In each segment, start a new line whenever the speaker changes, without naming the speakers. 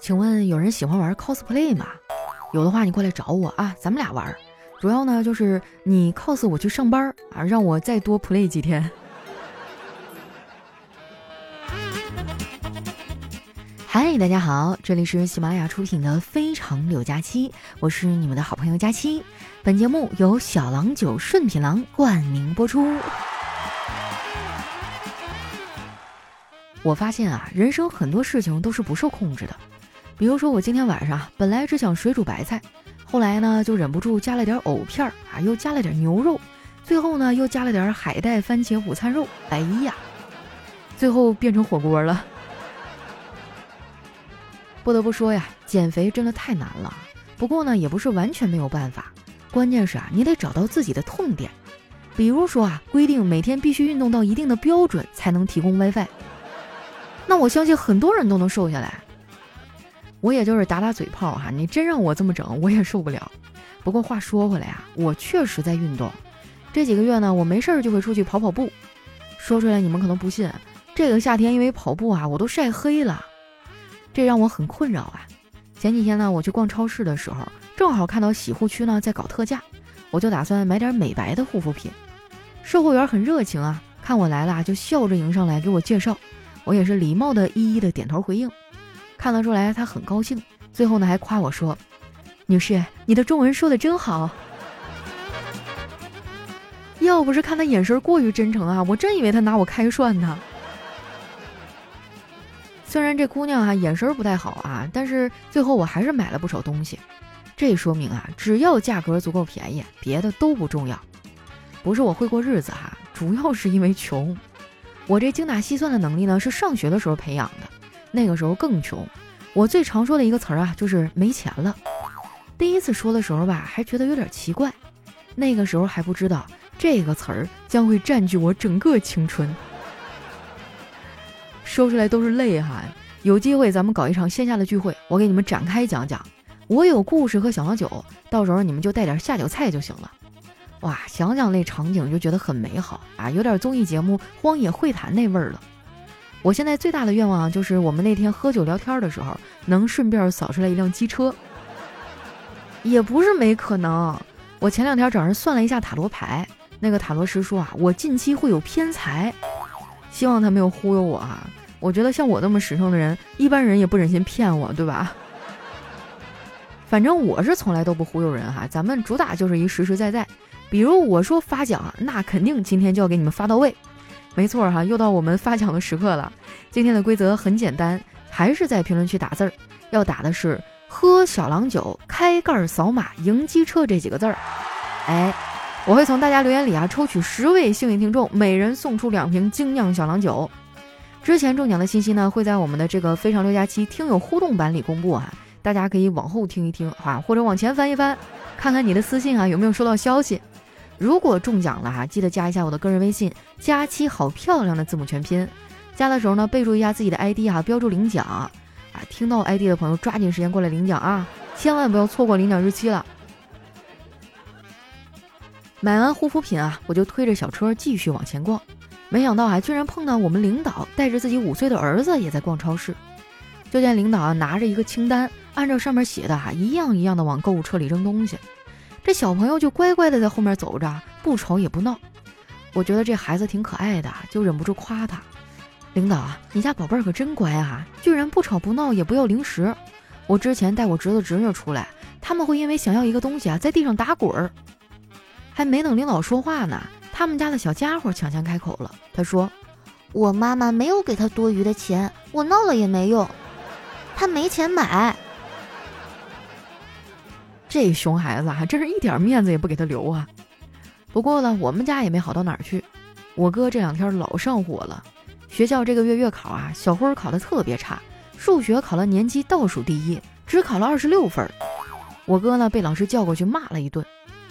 请问有人喜欢玩 cosplay 吗？有的话你过来找我啊，咱们俩玩。主要呢就是你 cos 我去上班啊，让我再多 play 几天。嗨，大家好，这里是喜马拉雅出品的《非常六加七》，我是你们的好朋友佳期。本节目由小郎酒顺品郎冠名播出。我发现啊，人生很多事情都是不受控制的。比如说，我今天晚上本来只想水煮白菜，后来呢就忍不住加了点藕片儿啊，又加了点牛肉，最后呢又加了点海带番茄午餐肉。哎呀，最后变成火锅了。不得不说呀，减肥真的太难了。不过呢，也不是完全没有办法，关键是啊，你得找到自己的痛点。比如说啊，规定每天必须运动到一定的标准才能提供 WiFi。那我相信很多人都能瘦下来。我也就是打打嘴炮哈，你真让我这么整，我也受不了。不过话说回来啊，我确实在运动。这几个月呢，我没事儿就会出去跑跑步。说出来你们可能不信，这个夏天因为跑步啊，我都晒黑了，这让我很困扰啊。前几天呢，我去逛超市的时候，正好看到洗护区呢在搞特价，我就打算买点美白的护肤品。售货员很热情啊，看我来了就笑着迎上来给我介绍，我也是礼貌的一一的点头回应。看得出来，他很高兴。最后呢，还夸我说：“女士，你的中文说的真好。”要不是看他眼神过于真诚啊，我真以为他拿我开涮呢。虽然这姑娘啊眼神不太好啊，但是最后我还是买了不少东西。这说明啊，只要价格足够便宜，别的都不重要。不是我会过日子哈，主要是因为穷。我这精打细算的能力呢，是上学的时候培养的。那个时候更穷，我最常说的一个词儿啊，就是没钱了。第一次说的时候吧，还觉得有点奇怪。那个时候还不知道这个词儿将会占据我整个青春。说出来都是泪哈。有机会咱们搞一场线下的聚会，我给你们展开讲讲。我有故事和小郎酒，到时候你们就带点下酒菜就行了。哇，想想那场景就觉得很美好啊，有点综艺节目《荒野会谈》那味儿了。我现在最大的愿望，就是我们那天喝酒聊天的时候，能顺便扫出来一辆机车。也不是没可能。我前两天找人算了一下塔罗牌，那个塔罗师说啊，我近期会有偏财。希望他没有忽悠我啊！我觉得像我这么实诚的人，一般人也不忍心骗我，对吧？反正我是从来都不忽悠人哈。咱们主打就是一实实在在。比如我说发奖，那肯定今天就要给你们发到位。没错哈，又到我们发奖的时刻了。今天的规则很简单，还是在评论区打字儿，要打的是“喝小郎酒，开盖扫码赢机车”这几个字儿。哎，我会从大家留言里啊抽取十位幸运听众，每人送出两瓶精酿小郎酒。之前中奖的信息呢会在我们的这个非常六加七听友互动版里公布啊，大家可以往后听一听啊，或者往前翻一翻，看看你的私信啊有没有收到消息。如果中奖了哈，记得加一下我的个人微信，佳期好漂亮的字母全拼。加的时候呢，备注一下自己的 ID 哈，标注领奖啊。听到 ID 的朋友抓紧时间过来领奖啊，千万不要错过领奖日期了。买完护肤品啊，我就推着小车继续往前逛，没想到啊，居然碰到我们领导带着自己五岁的儿子也在逛超市。就见领导啊拿着一个清单，按照上面写的哈，一样一样的往购物车里扔东西。这小朋友就乖乖的在后面走着，不吵也不闹。我觉得这孩子挺可爱的，就忍不住夸他：“领导啊，你家宝贝儿可真乖啊，居然不吵不闹，也不要零食。我之前带我侄子侄女出来，他们会因为想要一个东西啊，在地上打滚儿。”还没等领导说话呢，他们家的小家伙抢先开口了。他说：“
我妈妈没有给他多余的钱，我闹了也没用，他没钱买。”
这熊孩子还真是一点面子也不给他留啊！不过呢，我们家也没好到哪儿去。我哥这两天老上火了，学校这个月月考啊，小辉考的特别差，数学考了年级倒数第一，只考了二十六分。我哥呢被老师叫过去骂了一顿，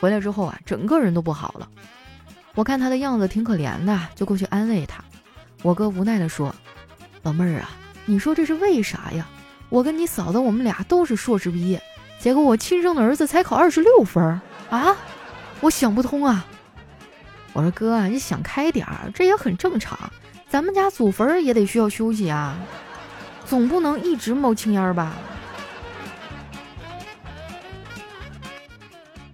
回来之后啊，整个人都不好了。我看他的样子挺可怜的，就过去安慰他。我哥无奈地说：“老妹儿啊，你说这是为啥呀？我跟你嫂子我们俩都是硕士毕业。”结果我亲生的儿子才考二十六分啊！我想不通啊！我说哥，你想开点儿，这也很正常。咱们家祖坟也得需要休息啊，总不能一直冒青烟吧？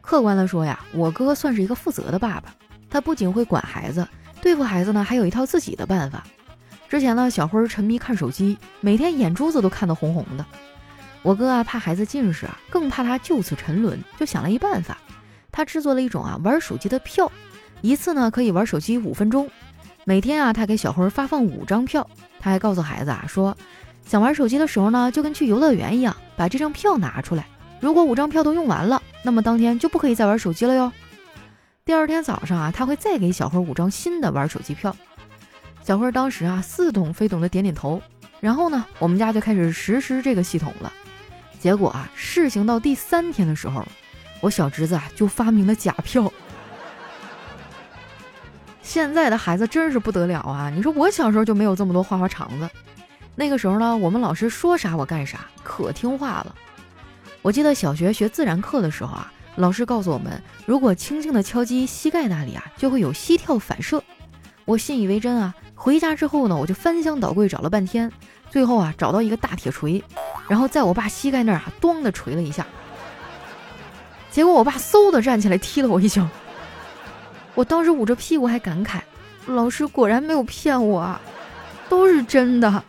客观的说呀，我哥算是一个负责的爸爸，他不仅会管孩子，对付孩子呢，还有一套自己的办法。之前呢，小辉沉迷看手机，每天眼珠子都看得红红的，我哥啊，怕孩子近视啊，更怕他就此沉沦，就想了一办法，他制作了一种啊玩手机的票，一次呢可以玩手机五分钟。每天啊，他给小辉发放五张票，他还告诉孩子啊说，想玩手机的时候呢，就跟去游乐园一样，把这张票拿出来。如果五张票都用完了，那么当天就不可以再玩手机了哟。第二天早上啊，他会再给小辉五张新的玩手机票。小辉当时啊似懂非懂的点点头，然后呢，我们家就开始实施这个系统了。结果啊，试行到第三天的时候，我小侄子啊就发明了假票。现在的孩子真是不得了啊！你说我小时候就没有这么多花花肠子。那个时候呢，我们老师说啥我干啥，可听话了。我记得小学学自然课的时候啊，老师告诉我们，如果轻轻的敲击膝盖那里啊，就会有膝跳反射。我信以为真啊！回家之后呢，我就翻箱倒柜找了半天，最后啊找到一个大铁锤，然后在我爸膝盖那儿啊咣的锤了一下。结果我爸嗖的站起来踢了我一脚，我当时捂着屁股还感慨：老师果然没有骗我啊，都是真的。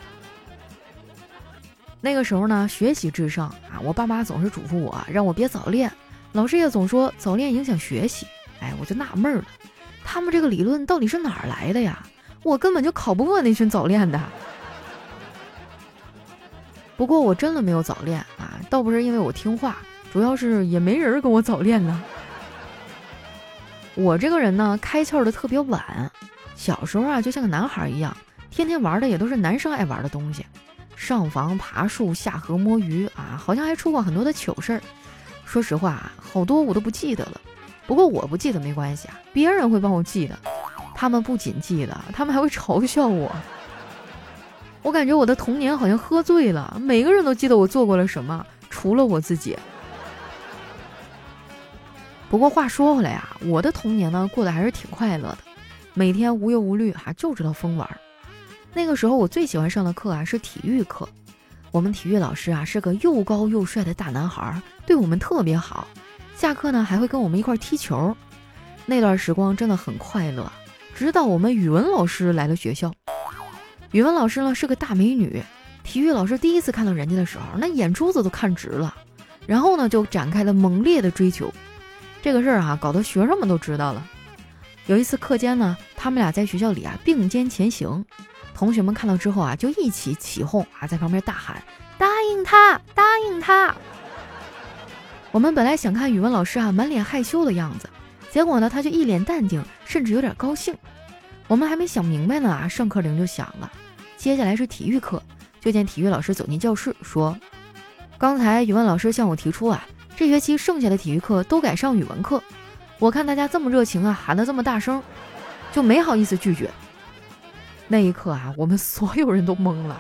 那个时候呢，学习至上啊，我爸妈总是嘱咐我让我别早恋，老师也总说早恋影响学习。哎，我就纳闷了。他们这个理论到底是哪儿来的呀？我根本就考不过那群早恋的。不过我真的没有早恋啊，倒不是因为我听话，主要是也没人跟我早恋呢。我这个人呢，开窍的特别晚，小时候啊，就像个男孩一样，天天玩的也都是男生爱玩的东西，上房、爬树、下河、摸鱼啊，好像还出过很多的糗事儿。说实话啊，好多我都不记得了。不过我不记得没关系啊，别人会帮我记得。他们不仅记得，他们还会嘲笑我。我感觉我的童年好像喝醉了，每个人都记得我做过了什么，除了我自己。不过话说回来啊，我的童年呢过得还是挺快乐的，每天无忧无虑哈，就知道疯玩。那个时候我最喜欢上的课啊是体育课，我们体育老师啊是个又高又帅的大男孩，对我们特别好。下课呢还会跟我们一块踢球，那段时光真的很快乐。直到我们语文老师来了学校，语文老师呢是个大美女，体育老师第一次看到人家的时候，那眼珠子都看直了，然后呢就展开了猛烈的追求。这个事儿啊，搞得学生们都知道了。有一次课间呢，他们俩在学校里啊并肩前行，同学们看到之后啊就一起起哄啊，在旁边大喊：“答应他，答应他。”我们本来想看语文老师啊满脸害羞的样子，结果呢他就一脸淡定，甚至有点高兴。我们还没想明白呢啊，上课铃就响了。接下来是体育课，就见体育老师走进教室说：“刚才语文老师向我提出啊，这学期剩下的体育课都改上语文课。我看大家这么热情啊，喊得这么大声，就没好意思拒绝。”那一刻啊，我们所有人都懵了。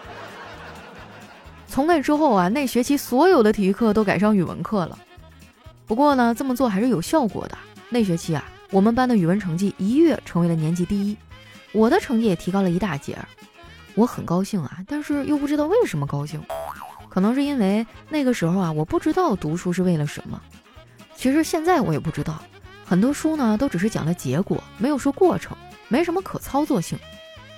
从那之后啊，那学期所有的体育课都改上语文课了。不过呢，这么做还是有效果的。那学期啊，我们班的语文成绩一跃成为了年级第一，我的成绩也提高了一大截儿。我很高兴啊，但是又不知道为什么高兴。可能是因为那个时候啊，我不知道读书是为了什么。其实现在我也不知道，很多书呢都只是讲了结果，没有说过程，没什么可操作性。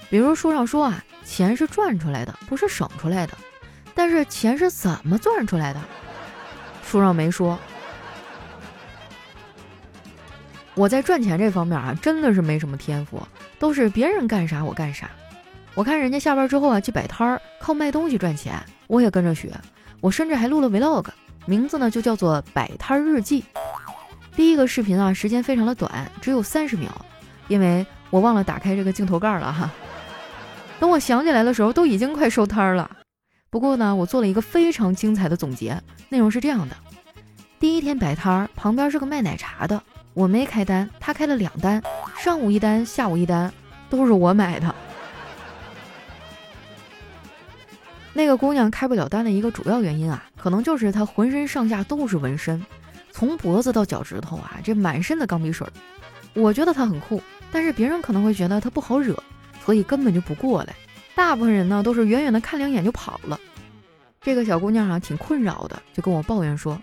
比如书上说啊，钱是赚出来的，不是省出来的。但是钱是怎么赚出来的？书上没说。我在赚钱这方面啊，真的是没什么天赋，都是别人干啥我干啥。我看人家下班之后啊去摆摊儿，靠卖东西赚钱，我也跟着学。我甚至还录了 vlog，名字呢就叫做摆摊日记。第一个视频啊，时间非常的短，只有三十秒，因为我忘了打开这个镜头盖了哈。等我想起来的时候，都已经快收摊儿了。不过呢，我做了一个非常精彩的总结，内容是这样的：第一天摆摊儿，旁边是个卖奶茶的。我没开单，他开了两单，上午一单，下午一单，都是我买的。那个姑娘开不了单的一个主要原因啊，可能就是她浑身上下都是纹身，从脖子到脚趾头啊，这满身的钢笔水。我觉得她很酷，但是别人可能会觉得她不好惹，所以根本就不过来。大部分人呢都是远远的看两眼就跑了。这个小姑娘啊挺困扰的，就跟我抱怨说：“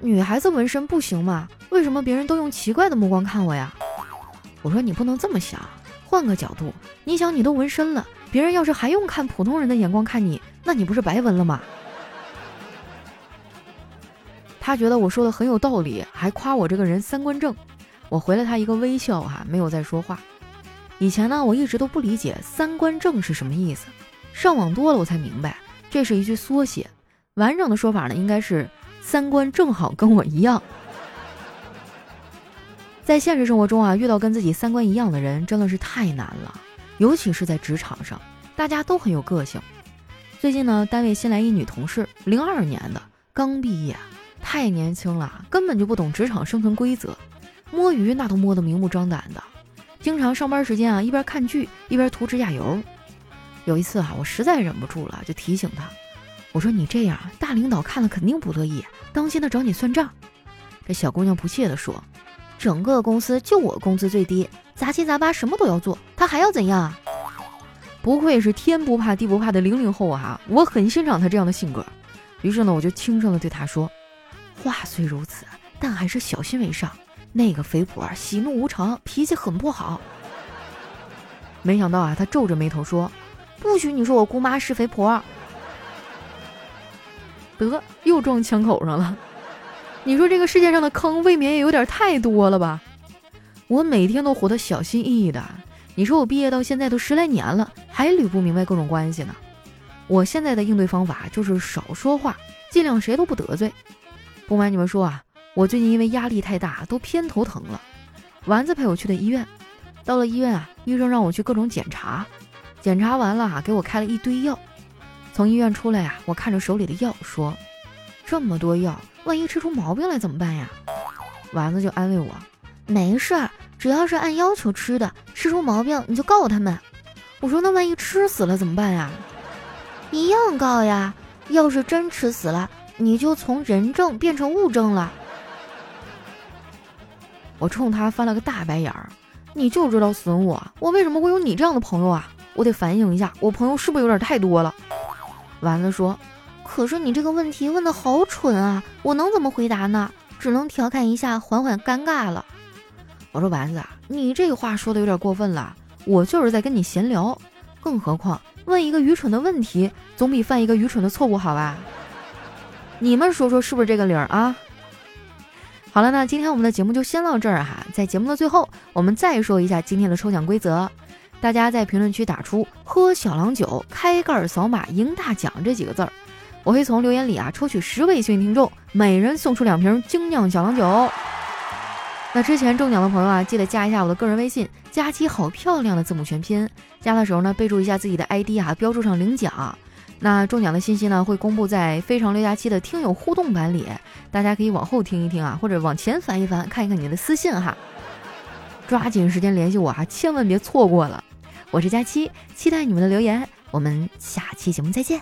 女孩子纹身不行吗？为什么别人都用奇怪的目光看我呀？我说你不能这么想，换个角度，你想你都纹身了，别人要是还用看普通人的眼光看你，那你不是白纹了吗？他觉得我说的很有道理，还夸我这个人三观正。我回了他一个微笑，哈，没有再说话。以前呢，我一直都不理解三观正是什么意思，上网多了我才明白，这是一句缩写。完整的说法呢，应该是三观正好跟我一样。在现实生活中啊，遇到跟自己三观一样的人真的是太难了，尤其是在职场上，大家都很有个性。最近呢，单位新来一女同事，零二年的，刚毕业，太年轻了，根本就不懂职场生存规则，摸鱼那都摸得明目张胆的，经常上班时间啊，一边看剧一边涂指甲油。有一次啊，我实在忍不住了，就提醒她，我说你这样，大领导看了肯定不乐意，当心他找你算账。这小姑娘不屑地说。整个公司就我工资最低，杂七杂八什么都要做，他还要怎样啊？不愧是天不怕地不怕的零零后啊！我很欣赏他这样的性格。于是呢，我就轻声的对他说：“话虽如此，但还是小心为上。那个肥婆喜怒无常，脾气很不好。”没想到啊，他皱着眉头说：“不许你说我姑妈是肥婆。”得，又撞枪口上了。你说这个世界上的坑未免也有点太多了吧？我每天都活得小心翼翼的。你说我毕业到现在都十来年了，还捋不明白各种关系呢。我现在的应对方法就是少说话，尽量谁都不得罪。不瞒你们说啊，我最近因为压力太大，都偏头疼了。丸子陪我去的医院，到了医院啊，医生让我去各种检查，检查完了啊，给我开了一堆药。从医院出来呀，我看着手里的药说：“这么多药。”万一吃出毛病来怎么办呀？丸子就安慰我：“
没事儿，只要是按要求吃的，吃出毛病你就告他们。”
我说：“那万一吃死了怎么办呀？”
一样告呀！要是真吃死了，你就从人证变成物证了。
我冲他翻了个大白眼儿：“你就知道损我！我为什么会有你这样的朋友啊？我得反省一下，我朋友是不是有点太多了？”丸子说。
可是你这个问题问的好蠢啊！我能怎么回答呢？只能调侃一下，缓缓尴尬了。
我说丸子，你这话说的有点过分了。我就是在跟你闲聊，更何况问一个愚蠢的问题，总比犯一个愚蠢的错误好吧？你们说说是不是这个理儿啊？好了，那今天我们的节目就先到这儿哈。在节目的最后，我们再说一下今天的抽奖规则，大家在评论区打出“喝小郎酒，开盖扫码赢大奖”这几个字儿。我会从留言里啊抽取十位幸运听众，每人送出两瓶精酿小郎酒。那之前中奖的朋友啊，记得加一下我的个人微信，佳期好漂亮的字母全拼。加的时候呢，备注一下自己的 ID 啊，标注上领奖。那中奖的信息呢，会公布在非常六加七的听友互动版里，大家可以往后听一听啊，或者往前翻一翻，看一看你的私信哈。抓紧时间联系我哈，千万别错过了。我是佳期，期待你们的留言，我们下期节目再见。